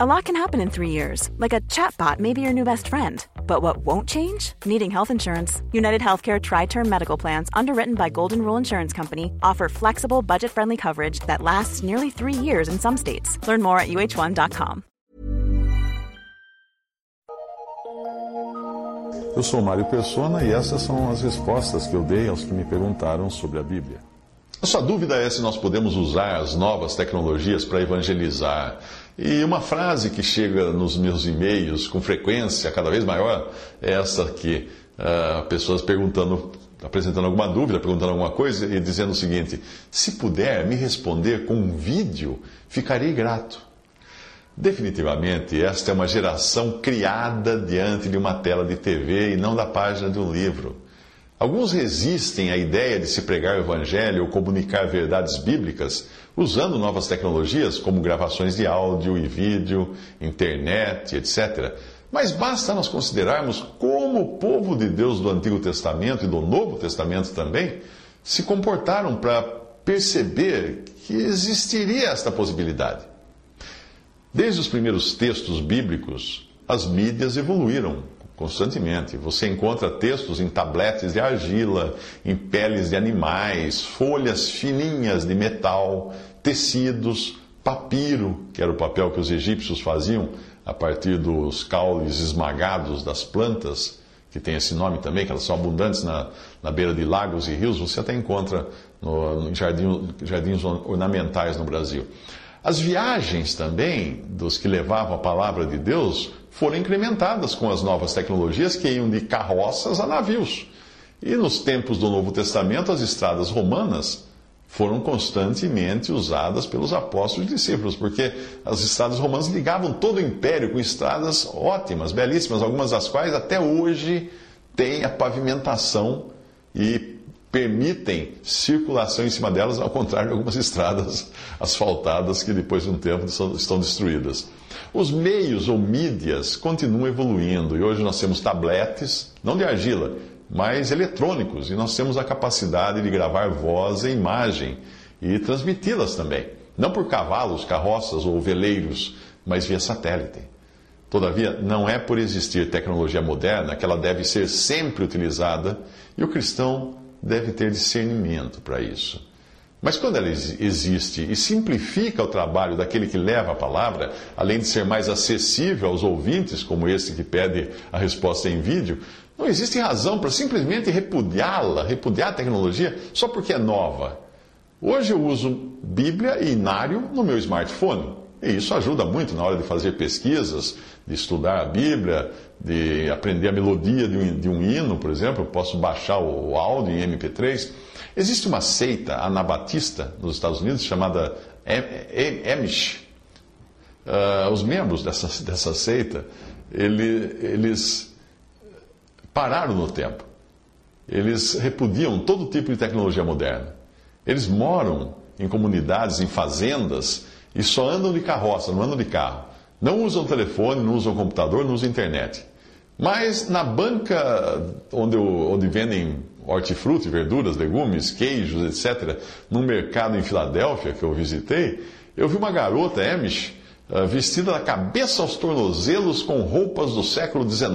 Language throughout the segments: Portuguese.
A lot can happen in three years, like a chatbot may be your new best friend. But what won't change? Needing health insurance. United Healthcare Tri Term Medical Plans, underwritten by Golden Rule Insurance Company, offer flexible, budget friendly coverage that lasts nearly three years in some states. Learn more at uh1.com. Eu sou Mário Persona e essas são as respostas que eu dei aos que me perguntaram sobre a Bíblia. A sua dúvida é se nós podemos usar as novas tecnologias para evangelizar. E uma frase que chega nos meus e-mails com frequência, cada vez maior, é essa aqui. Uh, pessoas perguntando, apresentando alguma dúvida, perguntando alguma coisa e dizendo o seguinte: se puder me responder com um vídeo, ficarei grato. Definitivamente, esta é uma geração criada diante de uma tela de TV e não da página de um livro. Alguns resistem à ideia de se pregar o evangelho ou comunicar verdades bíblicas usando novas tecnologias como gravações de áudio e vídeo, internet, etc. Mas basta nós considerarmos como o povo de Deus do Antigo Testamento e do Novo Testamento também se comportaram para perceber que existiria esta possibilidade. Desde os primeiros textos bíblicos, as mídias evoluíram constantemente. Você encontra textos em tabletes de argila, em peles de animais, folhas fininhas de metal, tecidos, papiro, que era o papel que os egípcios faziam a partir dos caules esmagados das plantas, que tem esse nome também, que elas são abundantes na, na beira de lagos e rios, você até encontra no, em jardins, jardins ornamentais no Brasil. As viagens também dos que levavam a palavra de Deus foram incrementadas com as novas tecnologias que iam de carroças a navios. E nos tempos do Novo Testamento, as estradas romanas foram constantemente usadas pelos apóstolos e discípulos, porque as estradas romanas ligavam todo o império com estradas ótimas, belíssimas, algumas das quais até hoje têm a pavimentação e permitem circulação em cima delas, ao contrário de algumas estradas asfaltadas que depois de um tempo estão destruídas. Os meios ou mídias continuam evoluindo e hoje nós temos tabletes, não de argila, mas eletrônicos, e nós temos a capacidade de gravar voz e imagem e transmiti-las também, não por cavalos, carroças ou veleiros, mas via satélite. Todavia, não é por existir tecnologia moderna que ela deve ser sempre utilizada e o cristão deve ter discernimento para isso. Mas quando ela existe e simplifica o trabalho daquele que leva a palavra, além de ser mais acessível aos ouvintes, como esse que pede a resposta em vídeo, não existe razão para simplesmente repudiá-la, repudiar a tecnologia, só porque é nova. Hoje eu uso Bíblia e Inário no meu smartphone. E isso ajuda muito na hora de fazer pesquisas, de estudar a Bíblia, de aprender a melodia de um, de um hino, por exemplo. Eu posso baixar o, o áudio em MP3. Existe uma seita anabatista nos Estados Unidos chamada Amish. Uh, os membros dessa, dessa seita, ele, eles pararam no tempo. Eles repudiam todo tipo de tecnologia moderna. Eles moram em comunidades, em fazendas, e só andam de carroça, não andam de carro. Não usam telefone, não usam computador, não usam internet. Mas na banca onde, onde vendem hortifruti, verduras, legumes, queijos, etc., num mercado em Filadélfia que eu visitei, eu vi uma garota, Amish, eh, vestida da cabeça aos tornozelos com roupas do século XIX.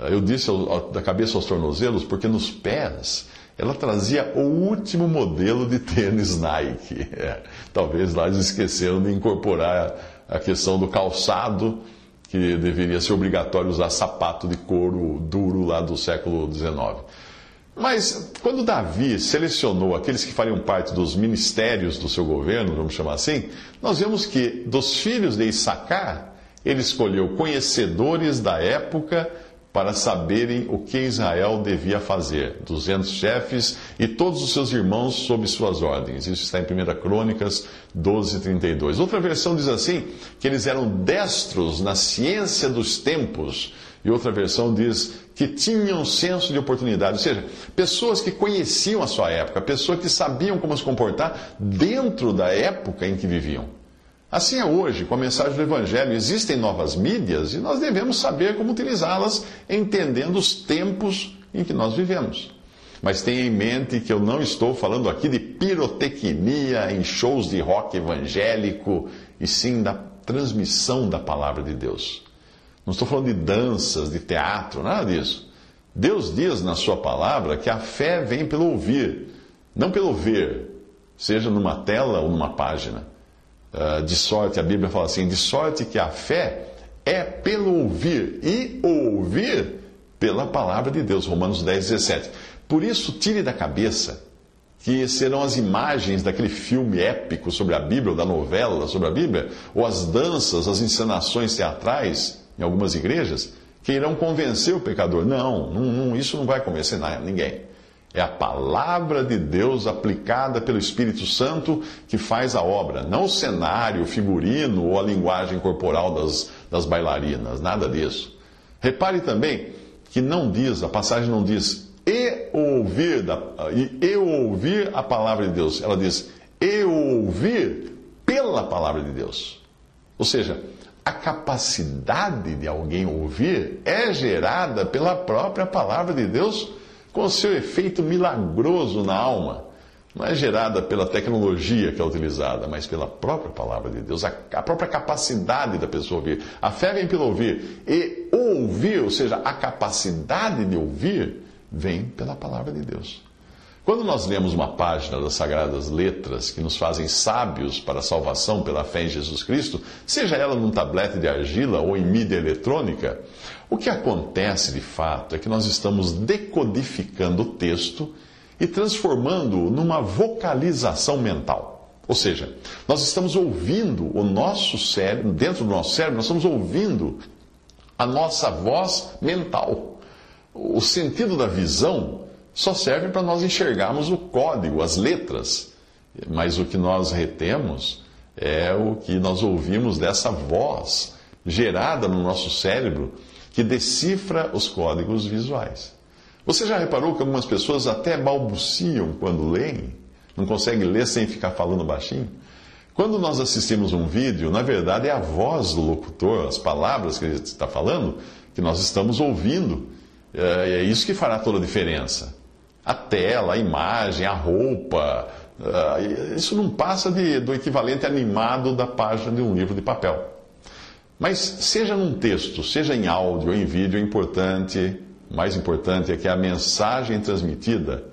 Eh, eu disse da cabeça aos tornozelos porque nos pés ela trazia o último modelo de tênis Nike. É, talvez lá eles esqueceram de incorporar a questão do calçado, que deveria ser obrigatório usar sapato de couro duro lá do século XIX. Mas quando Davi selecionou aqueles que fariam parte dos ministérios do seu governo, vamos chamar assim, nós vemos que dos filhos de Issacar, ele escolheu conhecedores da época para saberem o que Israel devia fazer, 200 chefes e todos os seus irmãos sob suas ordens. Isso está em 1 Crônicas 12, 32. Outra versão diz assim, que eles eram destros na ciência dos tempos, e outra versão diz que tinham senso de oportunidade, ou seja, pessoas que conheciam a sua época, pessoas que sabiam como se comportar dentro da época em que viviam. Assim é hoje, com a mensagem do Evangelho, existem novas mídias e nós devemos saber como utilizá-las, entendendo os tempos em que nós vivemos. Mas tenha em mente que eu não estou falando aqui de pirotecnia em shows de rock evangélico, e sim da transmissão da palavra de Deus. Não estou falando de danças, de teatro, nada disso. Deus diz na Sua palavra que a fé vem pelo ouvir, não pelo ver, seja numa tela ou numa página. Uh, de sorte, a Bíblia fala assim: de sorte que a fé é pelo ouvir, e ouvir pela palavra de Deus. Romanos 10, 17. Por isso, tire da cabeça que serão as imagens daquele filme épico sobre a Bíblia, ou da novela sobre a Bíblia, ou as danças, as encenações teatrais em algumas igrejas, que irão convencer o pecador. Não, não, não isso não vai convencer ninguém. É a palavra de Deus aplicada pelo Espírito Santo que faz a obra, não o cenário, o figurino ou a linguagem corporal das, das bailarinas, nada disso. Repare também que não diz, a passagem não diz e ouvir, da, e, e ouvir a palavra de Deus. Ela diz e ouvir pela palavra de Deus. Ou seja, a capacidade de alguém ouvir é gerada pela própria palavra de Deus, com seu efeito milagroso na alma. Não é gerada pela tecnologia que é utilizada, mas pela própria palavra de Deus, a, a própria capacidade da pessoa ouvir. A fé vem pelo ouvir. E ouvir, ou seja, a capacidade de ouvir, vem pela palavra de Deus. Quando nós lemos uma página das Sagradas Letras que nos fazem sábios para a salvação pela fé em Jesus Cristo, seja ela num tablete de argila ou em mídia eletrônica, o que acontece de fato é que nós estamos decodificando o texto e transformando-o numa vocalização mental. Ou seja, nós estamos ouvindo o nosso cérebro, dentro do nosso cérebro, nós estamos ouvindo a nossa voz mental. O sentido da visão só serve para nós enxergarmos o código, as letras. Mas o que nós retemos é o que nós ouvimos dessa voz gerada no nosso cérebro que decifra os códigos visuais. Você já reparou que algumas pessoas até balbuciam quando leem? Não conseguem ler sem ficar falando baixinho? Quando nós assistimos um vídeo, na verdade é a voz do locutor, as palavras que ele está falando, que nós estamos ouvindo. É, é isso que fará toda a diferença. A tela, a imagem, a roupa, é, isso não passa de, do equivalente animado da página de um livro de papel. Mas seja num texto, seja em áudio ou em vídeo, é importante mais importante é que a mensagem transmitida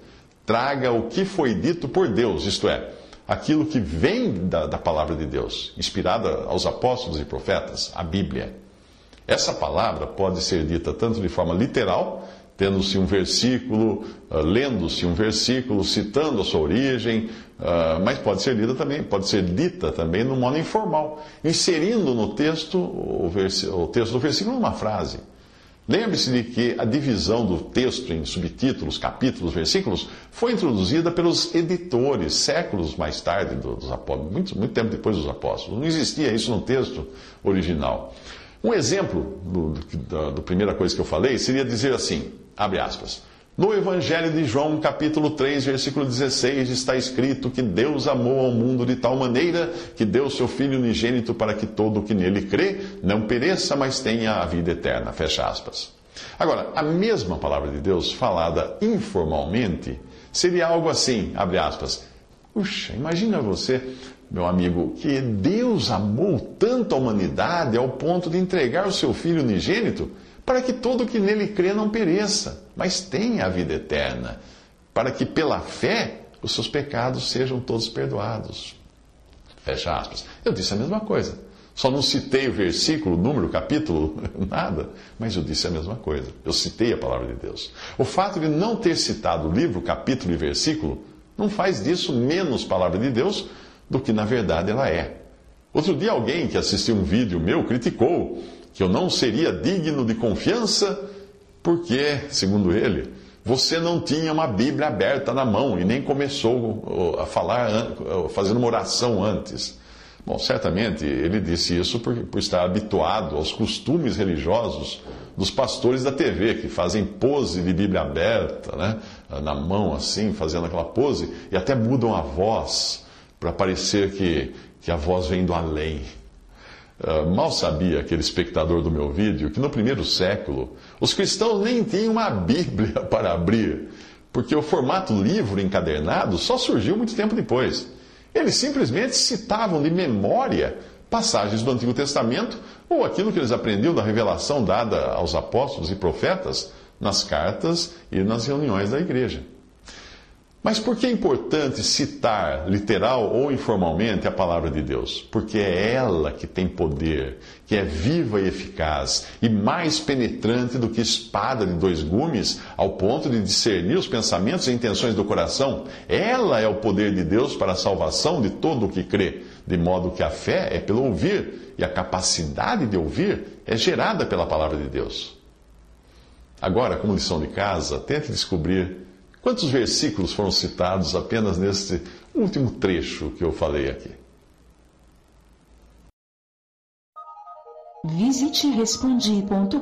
traga o que foi dito por Deus, isto é, aquilo que vem da, da palavra de Deus, inspirada aos apóstolos e profetas, a Bíblia. Essa palavra pode ser dita tanto de forma literal, tendo-se um versículo, uh, lendo-se um versículo, citando a sua origem, uh, mas pode ser lida também, pode ser dita também no modo informal, inserindo no texto o, o texto do versículo numa frase. Lembre-se de que a divisão do texto em subtítulos, capítulos, versículos foi introduzida pelos editores séculos mais tarde dos apóstolos, muito, muito tempo depois dos apóstolos. Não existia isso no texto original. Um exemplo do, do, do primeira coisa que eu falei seria dizer assim, abre aspas, no Evangelho de João, capítulo 3, versículo 16, está escrito que Deus amou ao mundo de tal maneira que deu seu Filho unigênito para que todo o que nele crê não pereça, mas tenha a vida eterna. Fecha aspas. Agora, a mesma palavra de Deus, falada informalmente, seria algo assim, abre aspas. Puxa, imagina você, meu amigo, que Deus amou tanto a humanidade ao ponto de entregar o seu Filho unigênito para que todo que nele crê não pereça, mas tenha a vida eterna, para que pela fé os seus pecados sejam todos perdoados. Fecha aspas. Eu disse a mesma coisa. Só não citei o versículo, número, capítulo, nada, mas eu disse a mesma coisa. Eu citei a palavra de Deus. O fato de não ter citado o livro, capítulo e versículo não faz disso menos palavra de Deus do que na verdade ela é. Outro dia alguém que assistiu um vídeo meu criticou que eu não seria digno de confiança, porque, segundo ele, você não tinha uma Bíblia aberta na mão e nem começou a falar, fazendo uma oração antes. Bom, certamente ele disse isso por, por estar habituado aos costumes religiosos dos pastores da TV, que fazem pose de Bíblia aberta, né? na mão assim, fazendo aquela pose, e até mudam a voz para parecer que, que a voz vem do além. Uh, mal sabia aquele espectador do meu vídeo que no primeiro século os cristãos nem tinham uma Bíblia para abrir, porque o formato livro encadernado só surgiu muito tempo depois. Eles simplesmente citavam de memória passagens do Antigo Testamento ou aquilo que eles aprendiam da revelação dada aos apóstolos e profetas nas cartas e nas reuniões da igreja. Mas por que é importante citar, literal ou informalmente, a palavra de Deus? Porque é ela que tem poder, que é viva e eficaz e mais penetrante do que espada de dois gumes, ao ponto de discernir os pensamentos e intenções do coração. Ela é o poder de Deus para a salvação de todo o que crê, de modo que a fé é pelo ouvir e a capacidade de ouvir é gerada pela palavra de Deus. Agora, como lição de casa, tente descobrir Quantos versículos foram citados apenas neste último trecho que eu falei aqui? Visite respondi.com.br.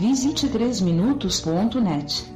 Visite 3minutos.net.